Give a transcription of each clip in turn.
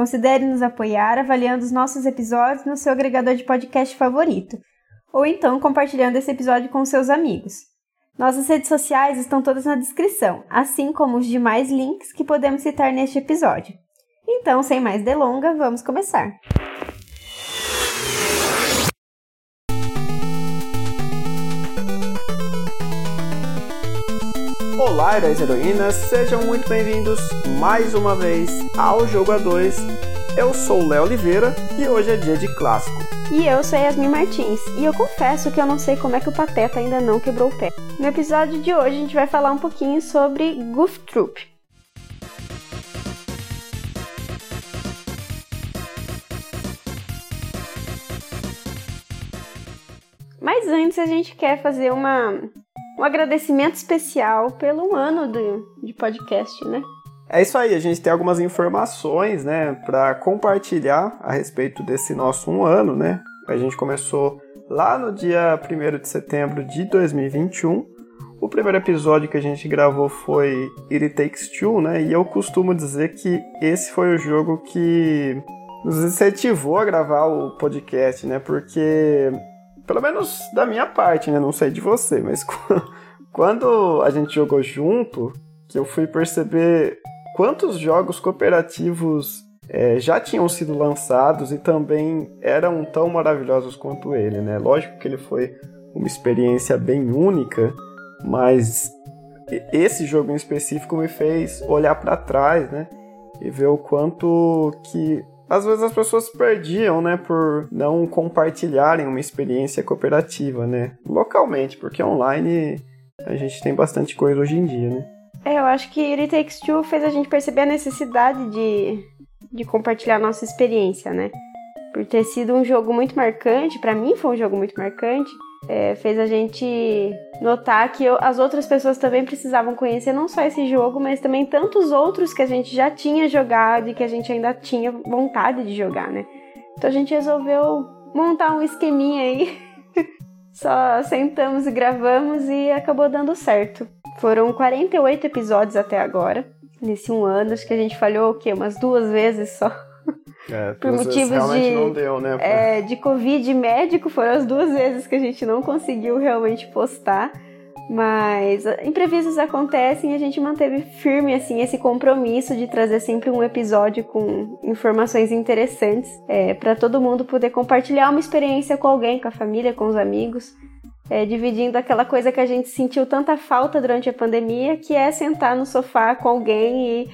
considere nos apoiar avaliando os nossos episódios no seu agregador de podcast favorito, ou então compartilhando esse episódio com seus amigos. Nossas redes sociais estão todas na descrição, assim como os demais links que podemos citar neste episódio. Então, sem mais delongas, vamos começar. Olá, heróis e heroínas, sejam muito bem-vindos mais uma vez ao Jogo A2. Eu sou o Léo Oliveira e hoje é dia de clássico. E eu sou Yasmin Martins, e eu confesso que eu não sei como é que o Pateta ainda não quebrou o pé. No episódio de hoje a gente vai falar um pouquinho sobre Goof Troop. Mas antes a gente quer fazer uma, um agradecimento especial pelo ano do, de podcast, né? É isso aí, a gente tem algumas informações, né, para compartilhar a respeito desse nosso um ano, né? A gente começou lá no dia 1 de setembro de 2021. O primeiro episódio que a gente gravou foi It Takes Two, né? E eu costumo dizer que esse foi o jogo que nos incentivou a gravar o podcast, né? Porque pelo menos da minha parte, né? Não sei de você, mas quando a gente jogou junto, que eu fui perceber quantos jogos cooperativos é, já tinham sido lançados e também eram tão maravilhosos quanto ele, né? Lógico que ele foi uma experiência bem única, mas esse jogo em específico me fez olhar para trás, né? E ver o quanto que às vezes as pessoas perdiam, né, por não compartilharem uma experiência cooperativa, né, localmente, porque online a gente tem bastante coisa hoje em dia, né. É, eu acho que It Takes Two fez a gente perceber a necessidade de, de compartilhar nossa experiência, né, por ter sido um jogo muito marcante, para mim foi um jogo muito marcante, é, fez a gente notar que eu, as outras pessoas também precisavam conhecer não só esse jogo, mas também tantos outros que a gente já tinha jogado e que a gente ainda tinha vontade de jogar, né? Então a gente resolveu montar um esqueminha aí. só sentamos e gravamos e acabou dando certo. Foram 48 episódios até agora, nesse um ano. Acho que a gente falhou o quê? Umas duas vezes só. É, por motivos de, não deu, né? É, de Covid médico, foram as duas vezes que a gente não conseguiu realmente postar. Mas imprevistos acontecem e a gente manteve firme assim esse compromisso de trazer sempre um episódio com informações interessantes é, para todo mundo poder compartilhar uma experiência com alguém, com a família, com os amigos, é, dividindo aquela coisa que a gente sentiu tanta falta durante a pandemia, que é sentar no sofá com alguém e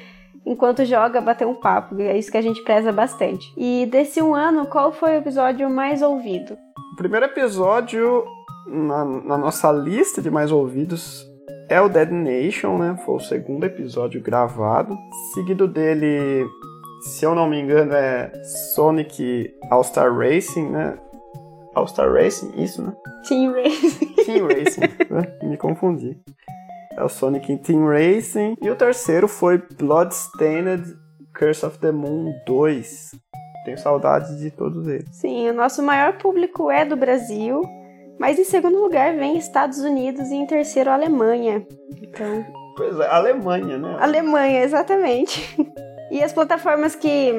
enquanto joga, bater um papo. É isso que a gente preza bastante. E desse um ano, qual foi o episódio mais ouvido? O primeiro episódio na, na nossa lista de mais ouvidos é o Dead Nation, né? Foi o segundo episódio gravado. Seguido dele, se eu não me engano, é Sonic All-Star Racing, né? All-Star Racing, isso, né? Team Racing. Team Racing, né? me confundi é o Sonic Team Racing. E o terceiro foi Bloodstained Curse of the Moon 2. Tenho saudade de todos eles. Sim, o nosso maior público é do Brasil, mas em segundo lugar vem Estados Unidos e em terceiro Alemanha. Então. Pois é, Alemanha, né? Alemanha, exatamente. e as plataformas que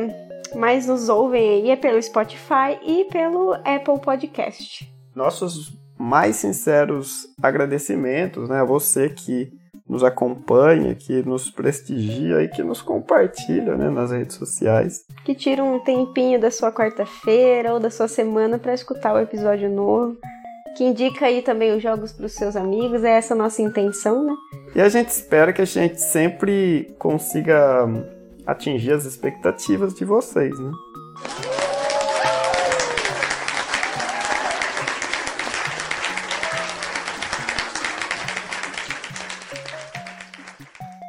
mais nos ouvem aí é pelo Spotify e pelo Apple Podcast. Nossos mais sinceros agradecimentos né, a você que nos acompanha, que nos prestigia e que nos compartilha né, nas redes sociais. Que tira um tempinho da sua quarta-feira ou da sua semana para escutar o episódio novo. Que indica aí também os jogos para os seus amigos, é essa a nossa intenção, né? E a gente espera que a gente sempre consiga atingir as expectativas de vocês, né?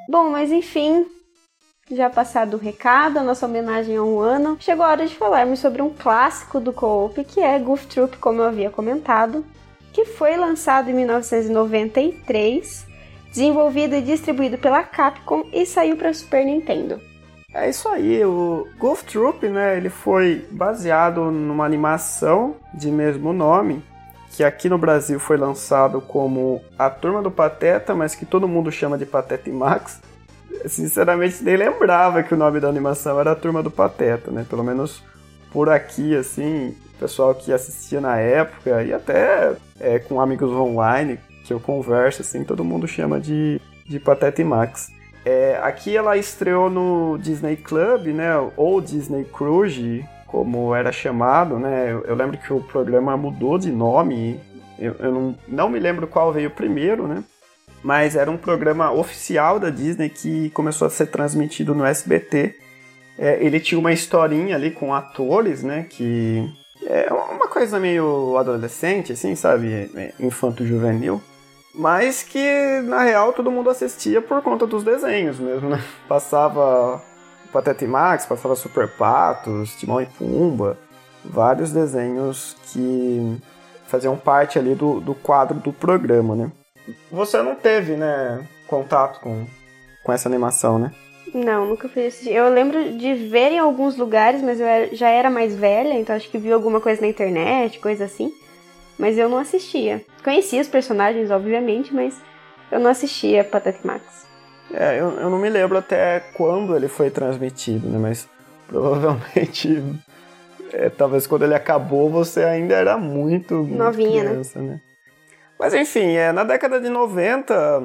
Bom, mas enfim, Já passado o recado, a nossa homenagem a um ano, chegou a hora de falarmos sobre um clássico do co-op que é Goof Troop, como eu havia comentado, que foi lançado em 1993, desenvolvido e distribuído pela Capcom e saiu para Super Nintendo. É isso aí, o Goof Troop, né, ele foi baseado numa animação de mesmo nome, que aqui no Brasil foi lançado como A Turma do Pateta, mas que todo mundo chama de Pateta e Max. Sinceramente, nem lembrava que o nome da animação era A Turma do Pateta, né? Pelo menos por aqui, assim, pessoal que assistia na época e até é, com amigos online que eu converso, assim, todo mundo chama de, de Pateta e Max. É, aqui ela estreou no Disney Club, né? Ou Disney Cruise, como era chamado, né? Eu, eu lembro que o programa mudou de nome. Eu, eu não, não me lembro qual veio primeiro, né? Mas era um programa oficial da Disney que começou a ser transmitido no SBT. É, ele tinha uma historinha ali com atores, né? Que é uma coisa meio adolescente, assim, sabe? É, infanto-juvenil. Mas que, na real, todo mundo assistia por conta dos desenhos mesmo, né? Passava Pateta e Max, passava Super Patos, Timão e Pumba, vários desenhos que faziam parte ali do, do quadro do programa, né? Você não teve, né, contato com, com essa animação, né? Não, nunca fui assistir. Eu lembro de ver em alguns lugares, mas eu já era mais velha, então acho que vi alguma coisa na internet, coisa assim. Mas eu não assistia. Conhecia os personagens, obviamente, mas eu não assistia Pateta Max. É, eu, eu não me lembro até quando ele foi transmitido, né? Mas provavelmente, é, talvez quando ele acabou, você ainda era muito, muito Novinha, né? criança, né? né? Mas enfim, é, na década de 90,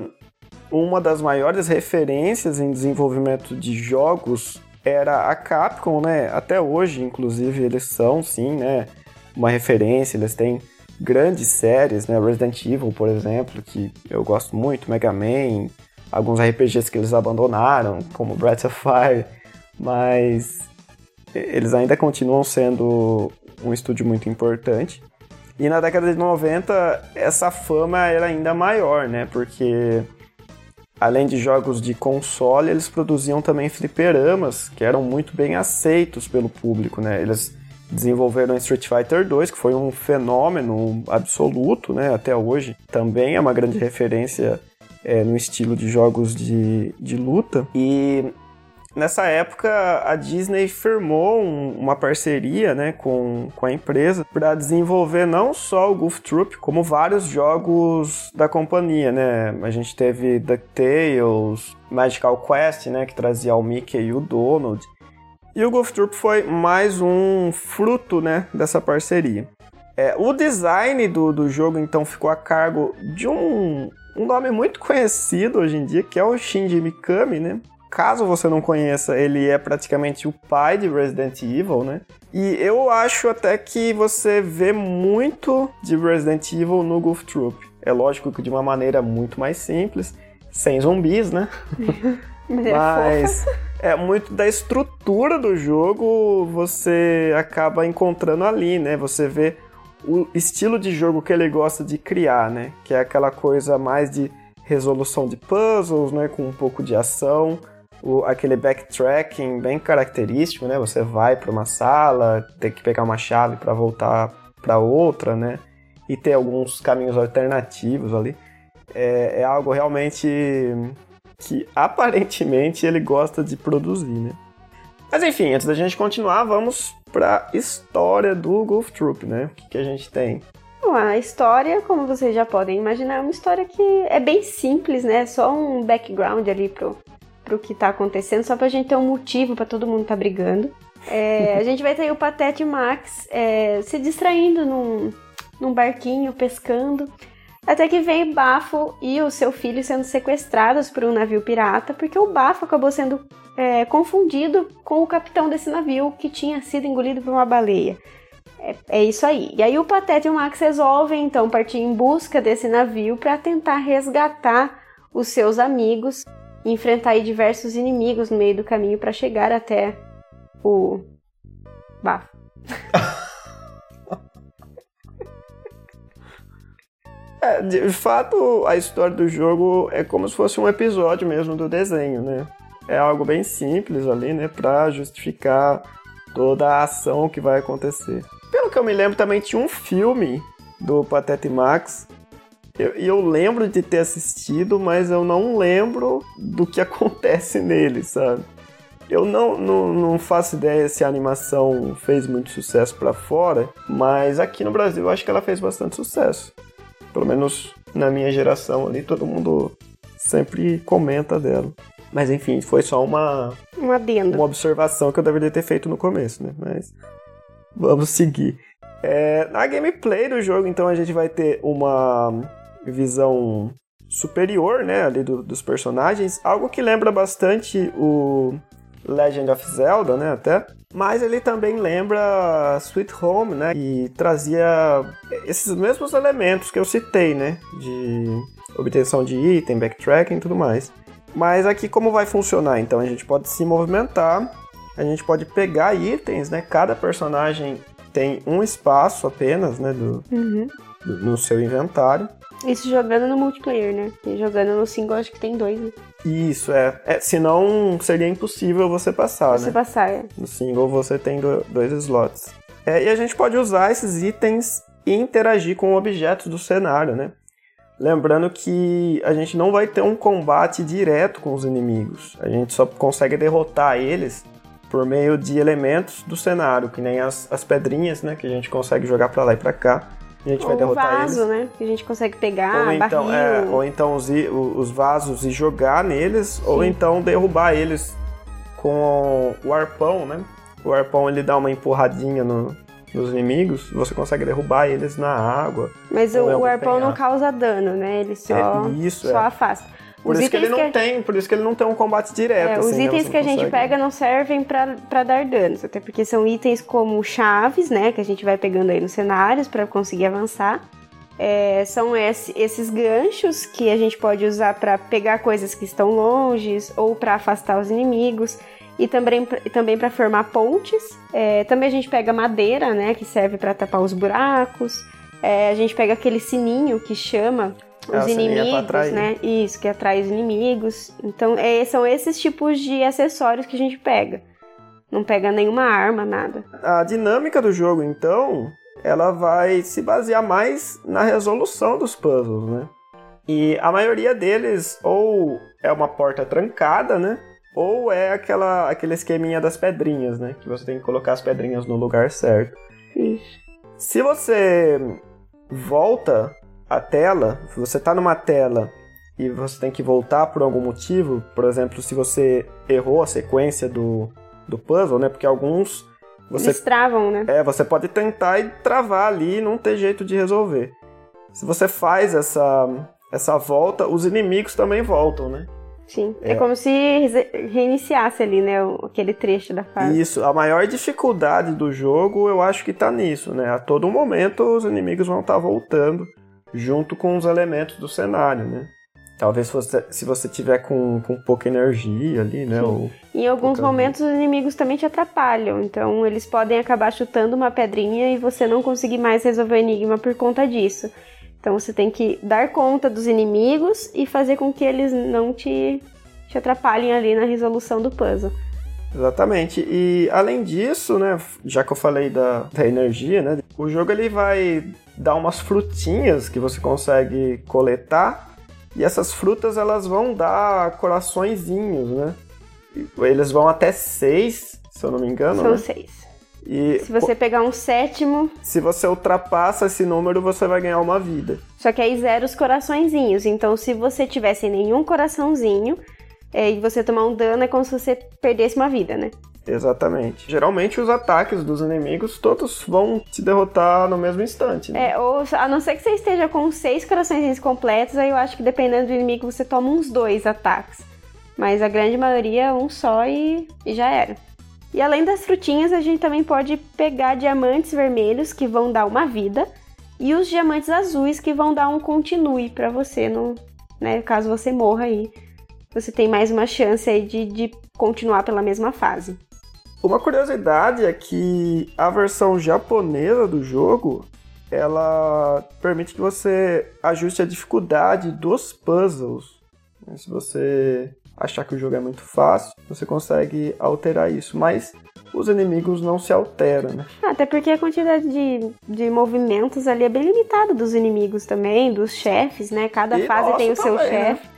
uma das maiores referências em desenvolvimento de jogos era a Capcom, né? Até hoje, inclusive, eles são, sim, né? Uma referência, eles têm grandes séries, né? Resident Evil, por exemplo, que eu gosto muito, Mega Man, alguns RPGs que eles abandonaram, como Breath of Fire, mas eles ainda continuam sendo um estúdio muito importante. E na década de 90, essa fama era ainda maior, né? Porque além de jogos de console, eles produziam também fliperamas, que eram muito bem aceitos pelo público, né? Eles desenvolveram Street Fighter 2, que foi um fenômeno absoluto, né, até hoje. Também é uma grande referência é, no estilo de jogos de, de luta. E nessa época a Disney firmou um, uma parceria né, com, com a empresa para desenvolver não só o Goof Troop, como vários jogos da companhia. Né? A gente teve DuckTales, Magical Quest, né, que trazia o Mickey e o Donald. E o Golf Troop foi mais um fruto né, dessa parceria. É, o design do, do jogo então ficou a cargo de um, um nome muito conhecido hoje em dia, que é o Shinji Mikami, né? Caso você não conheça, ele é praticamente o pai de Resident Evil, né? E eu acho até que você vê muito de Resident Evil no Golf Troop. É lógico que de uma maneira muito mais simples, sem zumbis, né? Mas é muito da estrutura do jogo você acaba encontrando ali, né? Você vê o estilo de jogo que ele gosta de criar, né? Que é aquela coisa mais de resolução de puzzles, né? Com um pouco de ação, o, aquele backtracking bem característico, né? Você vai para uma sala, tem que pegar uma chave para voltar para outra, né? E ter alguns caminhos alternativos ali. É, é algo realmente que aparentemente ele gosta de produzir, né? Mas enfim, antes da gente continuar, vamos para a história do Golf Troop, né? O que, que a gente tem? Bom, a história, como vocês já podem imaginar, é uma história que é bem simples, né? Só um background ali pro, pro que tá acontecendo, só pra gente ter um motivo para todo mundo tá brigando. É, a gente vai ter o Patete e o Max é, se distraindo num, num barquinho, pescando. Até que vem Bafo e o seu filho sendo sequestrados por um navio pirata, porque o Bafo acabou sendo é, confundido com o capitão desse navio que tinha sido engolido por uma baleia. É, é isso aí. E aí o Patete e o Max resolvem então partir em busca desse navio para tentar resgatar os seus amigos e enfrentar diversos inimigos no meio do caminho para chegar até o Bafo. É, de fato, a história do jogo é como se fosse um episódio mesmo do desenho, né? é algo bem simples ali, né, para justificar toda a ação que vai acontecer. Pelo que eu me lembro, também tinha um filme do Patete Max. E eu, eu, lembro de ter assistido, mas eu não lembro do que acontece nele, sabe? Eu não, não, não faço ideia se a animação fez muito sucesso para fora, mas aqui no Brasil eu acho que ela fez bastante sucesso. Pelo menos na minha geração ali, todo mundo sempre comenta dela. Mas enfim, foi só uma. Um adendo. Uma observação que eu deveria ter feito no começo, né? Mas. Vamos seguir. É, na gameplay do jogo, então, a gente vai ter uma visão superior, né? Ali do, dos personagens. Algo que lembra bastante o Legend of Zelda, né? Até. Mas ele também lembra Sweet Home, né? E trazia esses mesmos elementos que eu citei, né? De obtenção de item, backtracking e tudo mais. Mas aqui como vai funcionar? Então a gente pode se movimentar, a gente pode pegar itens, né? Cada personagem tem um espaço apenas, né? Do, uhum. do no seu inventário. Isso jogando no multiplayer, né? E jogando no single acho que tem dois, né? Isso, é. é senão seria impossível você passar, você né? passar, é. No single você tem dois slots. É, e a gente pode usar esses itens e interagir com objetos do cenário, né? Lembrando que a gente não vai ter um combate direto com os inimigos. A gente só consegue derrotar eles por meio de elementos do cenário, que nem as, as pedrinhas, né? Que a gente consegue jogar para lá e para cá. A gente ou vai derrotar vaso, eles. né? Que a gente consegue pegar, ou então. É, ou então os, os vasos e jogar neles, Sim. ou então derrubar eles com o arpão, né? O arpão ele dá uma empurradinha no, nos inimigos, você consegue derrubar eles na água. Mas o, o arpão não causa dano, né? Ele só, é, isso, só é. afasta. Por os isso que ele não que... tem, por isso que ele não tem um combate direto. É, assim, os né? itens que a gente pega não servem para dar danos, até porque são itens como chaves, né, que a gente vai pegando aí nos cenários para conseguir avançar. É, são esse- esses ganchos que a gente pode usar para pegar coisas que estão longe ou para afastar os inimigos e também, também para formar pontes. É, também a gente pega madeira, né, que serve para tapar os buracos. É, a gente pega aquele sininho que chama os pra inimigos, né? Isso, que atrai os inimigos. Então, é, são esses tipos de acessórios que a gente pega. Não pega nenhuma arma, nada. A dinâmica do jogo, então, ela vai se basear mais na resolução dos puzzles, né? E a maioria deles ou é uma porta trancada, né? Ou é aquela, aquele esqueminha das pedrinhas, né? Que você tem que colocar as pedrinhas no lugar certo. Isso. Se você volta a tela, se você tá numa tela e você tem que voltar por algum motivo, por exemplo, se você errou a sequência do, do puzzle, né? Porque alguns você Eles travam, né? é, você pode tentar e travar ali e não ter jeito de resolver. Se você faz essa, essa volta, os inimigos também voltam, né? Sim. É, É. como se reiniciasse ali, né? Aquele trecho da fase. Isso, a maior dificuldade do jogo eu acho que tá nisso, né? A todo momento os inimigos vão estar voltando junto com os elementos do cenário, né? Talvez se você, se você tiver com, com pouca energia ali, né? Sim. Ou, Em alguns Pouca momentos os inimigos também te atrapalham. Então eles podem acabar chutando uma pedrinha e você não conseguir mais resolver o enigma por conta disso. Então você tem que dar conta dos inimigos e fazer com que eles não te, te atrapalhem ali na resolução do puzzle. Exatamente. E além disso, né, já que eu falei da, da energia, né, o jogo ele vai dar umas frutinhas que você consegue coletar e essas frutas elas vão dar coraçõezinhos, né? Eles vão até seis, se eu não me engano, São né? seis. E Se você pegar um sétimo, se você ultrapassa esse número, você vai ganhar uma vida. só que aí zera os coraçõezinhos. Então se você tivesse nenhum coraçãozinho é, e você tomar um dano, é como se você perdesse uma vida, né? Exatamente. Geralmente os ataques dos inimigos todos vão te derrotar no mesmo instante. Né? É, ou a não ser que você esteja com seis corações completos, aí eu acho que dependendo do inimigo você toma uns dois ataques. Mas a grande maioria, um só e, e já era. E além das frutinhas, a gente também pode pegar diamantes vermelhos que vão dar uma vida e os diamantes azuis que vão dar um continue pra você, no, né, caso você morra aí. Você tem mais uma chance aí de, de continuar pela mesma fase. Uma curiosidade é que a versão japonesa do jogo ela permite que você ajuste a dificuldade dos puzzles. Se você achar que o jogo é muito fácil, você consegue alterar isso. Mas os inimigos não se alteram, né? Até porque a quantidade de, de movimentos ali é bem limitada dos inimigos também, dos chefes, né? Cada E fase tem o seu também, né? chefe.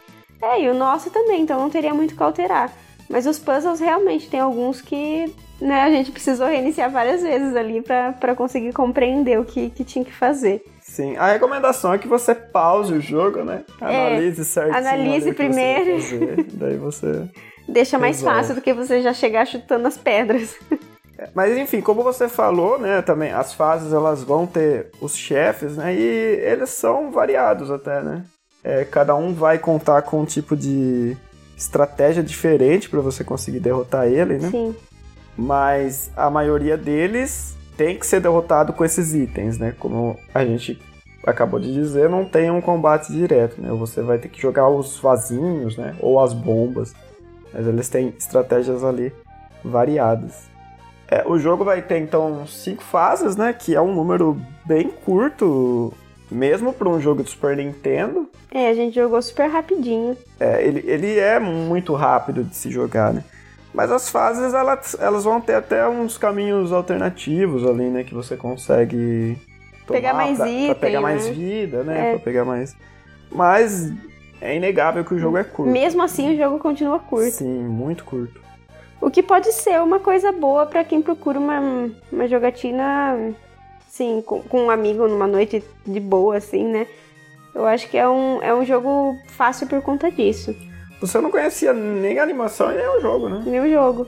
É, e o nosso também, então não teria muito o que alterar. Mas os puzzles realmente tem alguns que né, a gente precisou reiniciar várias vezes ali pra pra conseguir compreender o que, que tinha que fazer. Sim, a recomendação é que você pause o jogo, né? É, Analise certinho. analise você primeiro. vai fazer, Daí você. Deixa mais Resolve. fácil do que você já chegar chutando as pedras. Mas enfim, como você falou, né, também as fases elas vão ter os chefes, né, e eles são variados até, né. É, cada um vai contar com um tipo de estratégia diferente para você conseguir derrotar ele, né. Sim. Mas a maioria deles tem que ser derrotado com esses itens, né. Como a gente acabou de dizer, não tem um combate direto, né. Você vai ter que jogar os vasinhos, né, ou as bombas. Mas eles têm estratégias ali variadas. É, o jogo vai ter então cinco fases, né? Que é um número bem curto, mesmo para um jogo de Super Nintendo. É, a gente jogou super rapidinho. É, ele, ele é muito rápido de se jogar, né? Mas as fases elas, elas vão ter até uns caminhos alternativos ali, né? Que você consegue tomar Pegar mais pra, item, pra pegar mais né? vida, né? É. Pra pegar mais. Mas é inegável que o jogo é curto. Mesmo assim, o jogo continua curto. Sim, muito curto. O que pode ser uma coisa boa pra quem procura uma, uma jogatina, assim, com, com um amigo numa noite de boa, assim, né? Eu acho que é um, é um jogo fácil por conta disso. Você não conhecia nem a animação e nem o jogo, né? Meu jogo.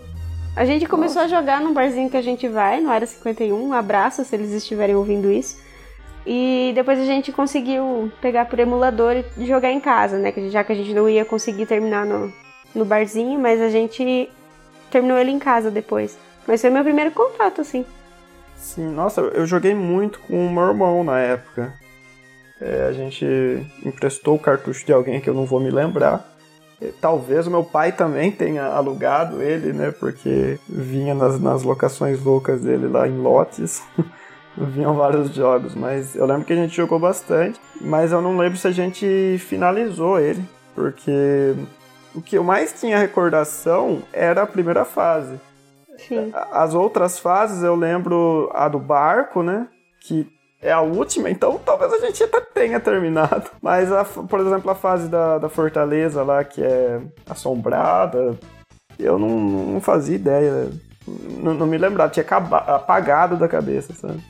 A gente começou a jogar num barzinho que a gente vai, no Área 51. Um abraço se eles estiverem ouvindo isso. E depois a gente conseguiu pegar por emulador e jogar em casa, né? Já que a gente não ia conseguir terminar no, no barzinho, mas a gente terminou ele em casa depois. Mas foi meu primeiro contato, assim. Sim, nossa, eu joguei muito com o meu irmão na época. É, a gente emprestou o cartucho de alguém que eu não vou me lembrar. Talvez o meu pai também tenha alugado ele, né? Porque vinha nas, nas locações loucas dele lá em lotes. Vinham vários jogos, mas eu lembro que a gente jogou bastante. Mas eu não lembro se a gente finalizou ele. Porque o que eu mais tinha recordação era a primeira fase. Sim. As outras fases eu lembro a do barco, né? Que é a última, então talvez a gente até tenha terminado. Mas, a- por exemplo, a fase da, da fortaleza lá, que é assombrada, eu não, não fazia ideia. Não, não me lembrava, tinha apagado da cabeça, sabe?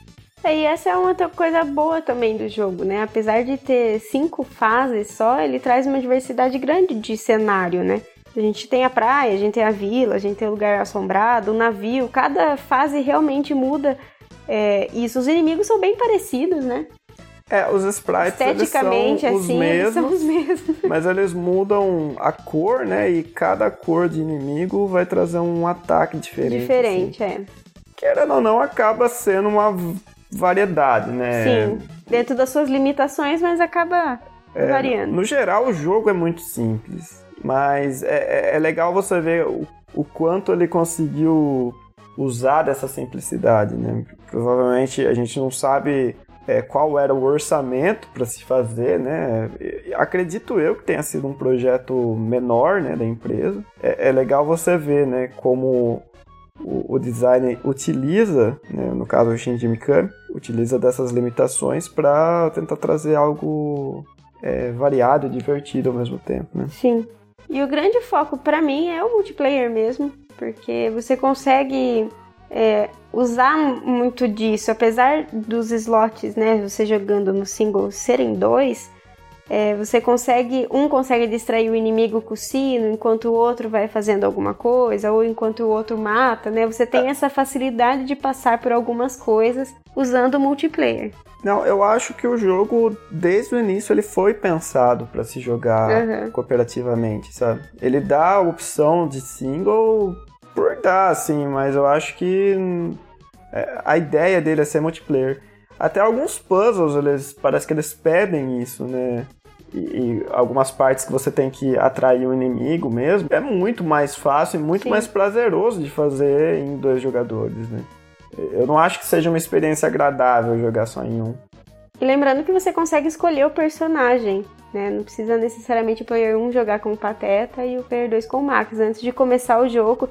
É, E essa é uma outra coisa boa também do jogo, né? Apesar de ter cinco fases só, ele traz uma diversidade grande de cenário, né? A gente tem a praia, a gente tem a vila, a gente tem o lugar assombrado, o navio. Cada fase realmente muda é, isso. Os inimigos são bem parecidos, né? É, os sprites eles são os assim, eles são mesmos, os mesmos. mas eles mudam a cor, né? E cada cor de inimigo vai trazer um ataque diferente. assim. Diferente, é. Querendo ou não, acaba sendo uma variedade, né? Sim, dentro das suas limitações, mas acaba É, variando. No geral, o jogo é muito simples, mas é, é- é legal você ver o, o quanto ele conseguiu usar dessa simplicidade, né? Provavelmente a gente não sabe é, qual era o orçamento para se fazer, né? Acredito eu que tenha sido um projeto menor, né, da empresa. É, é legal você ver, né, como o, o utiliza, né, no caso o Shinji Mikami, utiliza dessas limitações para tentar trazer algo é, variado e divertido ao mesmo tempo, né? Sim. E o grande foco pra mim é o multiplayer mesmo, porque você consegue é, usar muito disso, apesar dos slots, né? Você jogando no single serem dois, é, você consegue, um consegue distrair o inimigo com o sino, enquanto o outro vai fazendo alguma coisa, ou enquanto o outro mata, né? Você tem essa facilidade de passar por algumas coisas usando o multiplayer. Não, eu acho que o jogo, desde o início, ele foi pensado para se jogar Uhum. cooperativamente, sabe? Ele dá a opção de single por dar, assim, mas eu acho que é, a ideia dele é ser multiplayer. Até alguns puzzles, eles parece que eles pedem isso, né? E, e algumas partes que você tem que atrair o inimigo mesmo, é muito mais fácil e muito Sim. mais prazeroso de fazer em dois jogadores, né? Eu não acho que seja uma experiência agradável jogar só em um. E lembrando que você consegue escolher o personagem. Né? Não precisa necessariamente o player 1 jogar com o Pateta e o player 2 com o Max. Antes de começar o jogo,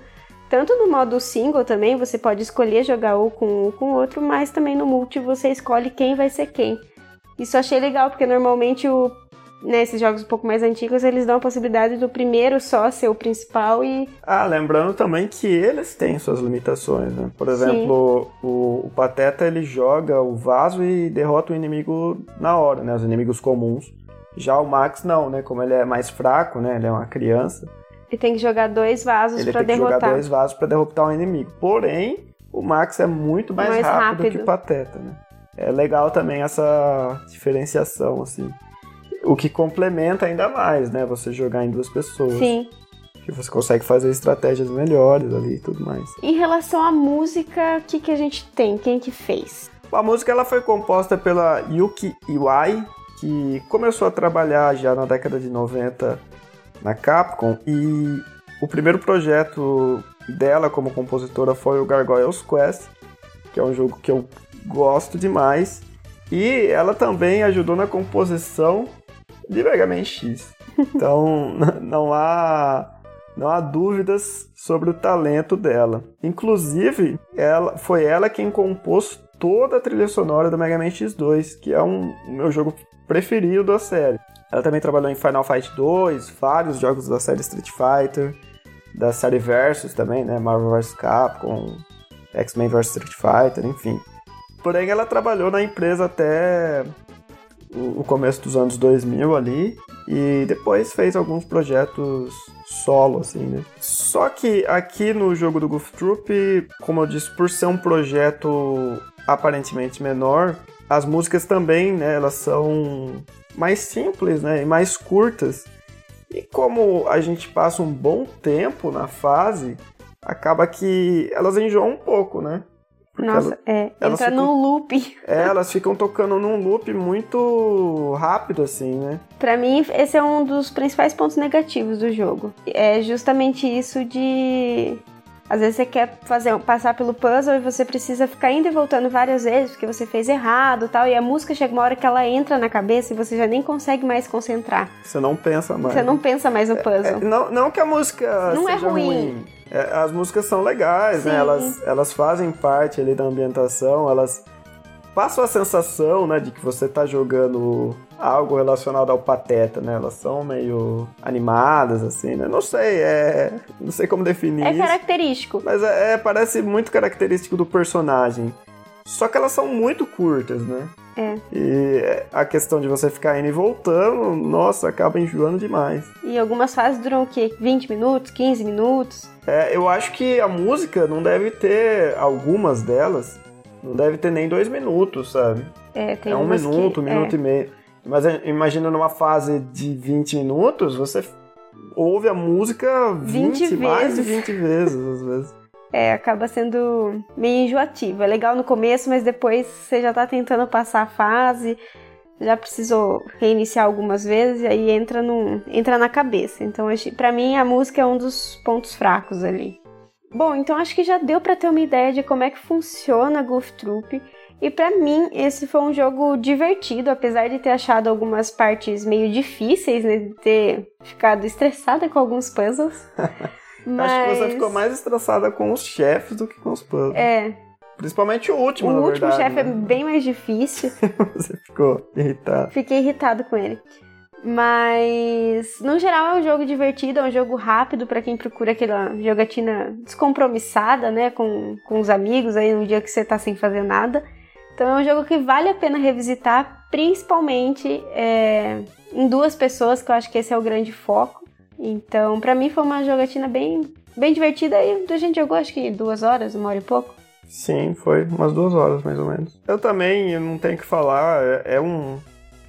tanto no modo single também, você pode escolher jogar ou com um ou com outro, mas também no multi você escolhe quem vai ser quem. Isso achei legal, porque normalmente o nesses jogos um pouco mais antigos, eles dão a possibilidade do primeiro só ser o principal e. Ah, lembrando também que eles têm suas limitações, né? Por exemplo, o, o, Pateta ele joga o vaso e derrota o inimigo na hora, né? Os inimigos comuns. Já o Max não, né? Como ele é mais fraco, né? Ele é uma criança. Ele tem que jogar dois vasos para derrotar. Ele tem que jogar dois vasos para derrotar o inimigo. Porém, o Max é muito mais, mais rápido, rápido que o Pateta, né? É legal também essa diferenciação, assim. O que complementa ainda mais, né? Você jogar em duas pessoas. Sim. Que você consegue fazer estratégias melhores ali e tudo mais. Em relação à música, o que, que a gente tem? Quem que fez? A música ela foi composta pela Yuki Iwai, que começou a trabalhar já na década de 90 na Capcom e o primeiro projeto dela como compositora foi o Gargoyles Quest, que é um jogo que eu gosto demais. E ela também ajudou na composição de Mega Man X. Então não há não há dúvidas sobre o talento dela. Inclusive, ela foi ela quem compôs toda a trilha sonora do Mega Man X2, que é um meu jogo preferido da série. Ela também trabalhou em Final Fight 2, vários jogos da série Street Fighter, da série Versus também, né? Marvel vs Capcom, X-Men vs Street Fighter, enfim. Porém, ela trabalhou na empresa até o começo dos anos 2000 ali e depois fez alguns projetos solo assim, né? Só que aqui no jogo do Goof Troop, como eu disse, por ser um projeto aparentemente menor, as músicas também, né, elas são mais simples, né, e mais curtas. E como a gente passa um bom tempo na fase, acaba que elas enjoam um pouco, né? Nossa, é. Entra ficam, num loop. É, elas ficam tocando num loop muito rápido, assim, né? Pra mim, esse é um dos principais pontos negativos do jogo. É justamente isso de. Às vezes você quer fazer, passar pelo puzzle e você precisa ficar indo e voltando várias vezes porque você fez errado tal. E a música chega uma hora que ela entra na cabeça e você já nem consegue mais concentrar. Você não pensa mais. Você não pensa mais no puzzle. É, é, não, não que a música não é seja é ruim. ruim é, as músicas são legais, né? Sim. né? Elas, elas fazem parte ali da ambientação, elas passam a sensação, né, de que você tá jogando algo relacionado ao Pateta, né? Elas são meio animadas, assim, né? Não sei, é... Não sei como definir É isso, característico. Mas é, é, parece muito característico do personagem. Só que elas são muito curtas, né? É. E a questão de você ficar indo e voltando, nossa, acaba enjoando demais. E algumas fases duram o quê? 20 minutos, 15 minutos? É, eu acho que a música não deve ter, algumas delas, não deve ter nem dois minutos, sabe? É, tem É um minuto, que, um minuto é. e meio. Mas imagina numa fase de 20 minutos, você ouve a música 20, 20 mais de 20 vezes, às vezes. É, acaba sendo meio enjoativo. É legal no começo, mas depois você já tá tentando passar a fase, já precisou reiniciar algumas vezes e aí entra, no, entra na cabeça. Então, para mim, a música é um dos pontos fracos ali. Bom, então acho que já deu para ter uma ideia de como é que funciona Goof Troop. E para mim, esse foi um jogo divertido, apesar de ter achado algumas partes meio difíceis, né? De ter ficado estressada com alguns puzzles. Mas... Acho que você ficou mais estressada com os chefes do que com os puzzles. É. Principalmente o último, O na último verdade, chefe né? é bem mais difícil. você ficou irritado. Fiquei irritado com ele. Mas, no geral, é um jogo divertido, é um jogo rápido para quem procura aquela jogatina descompromissada, né? Com, com os amigos aí no dia que você tá sem fazer nada. Então, é um jogo que vale a pena revisitar, principalmente é, em duas pessoas, que eu acho que esse é o grande foco. Então, para mim foi uma jogatina bem, bem divertida e a gente jogou acho que duas horas, uma hora e pouco. Sim, foi umas duas horas mais ou menos. Eu também, eu não tenho que falar, é, é um,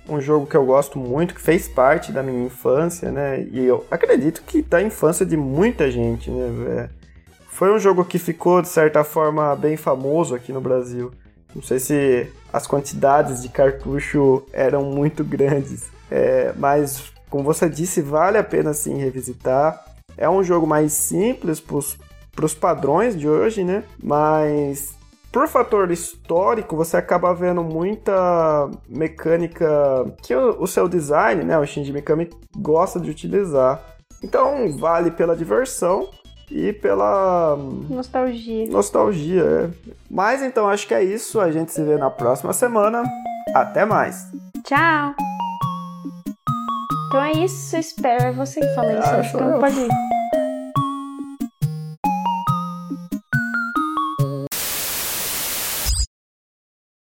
um jogo que eu gosto muito, que fez parte da minha infância, né? E eu acredito que da infância de muita gente, né? Foi um jogo que ficou, de certa forma, bem famoso aqui no Brasil. Não sei se as quantidades de cartucho eram muito grandes, é, mas como você disse, vale a pena sim revisitar. É um jogo mais simples para os padrões de hoje, né? Mas por fator histórico, você acaba vendo muita mecânica que o, o seu design, né, o Shinji Mikami gosta de utilizar. Então, vale pela diversão e pela nostalgia. Nostalgia, é. Mas então acho que é isso. A gente se vê na próxima semana. Até mais. Tchau. Então é isso. Espero. Você que fala isso. Ah, então pode ir.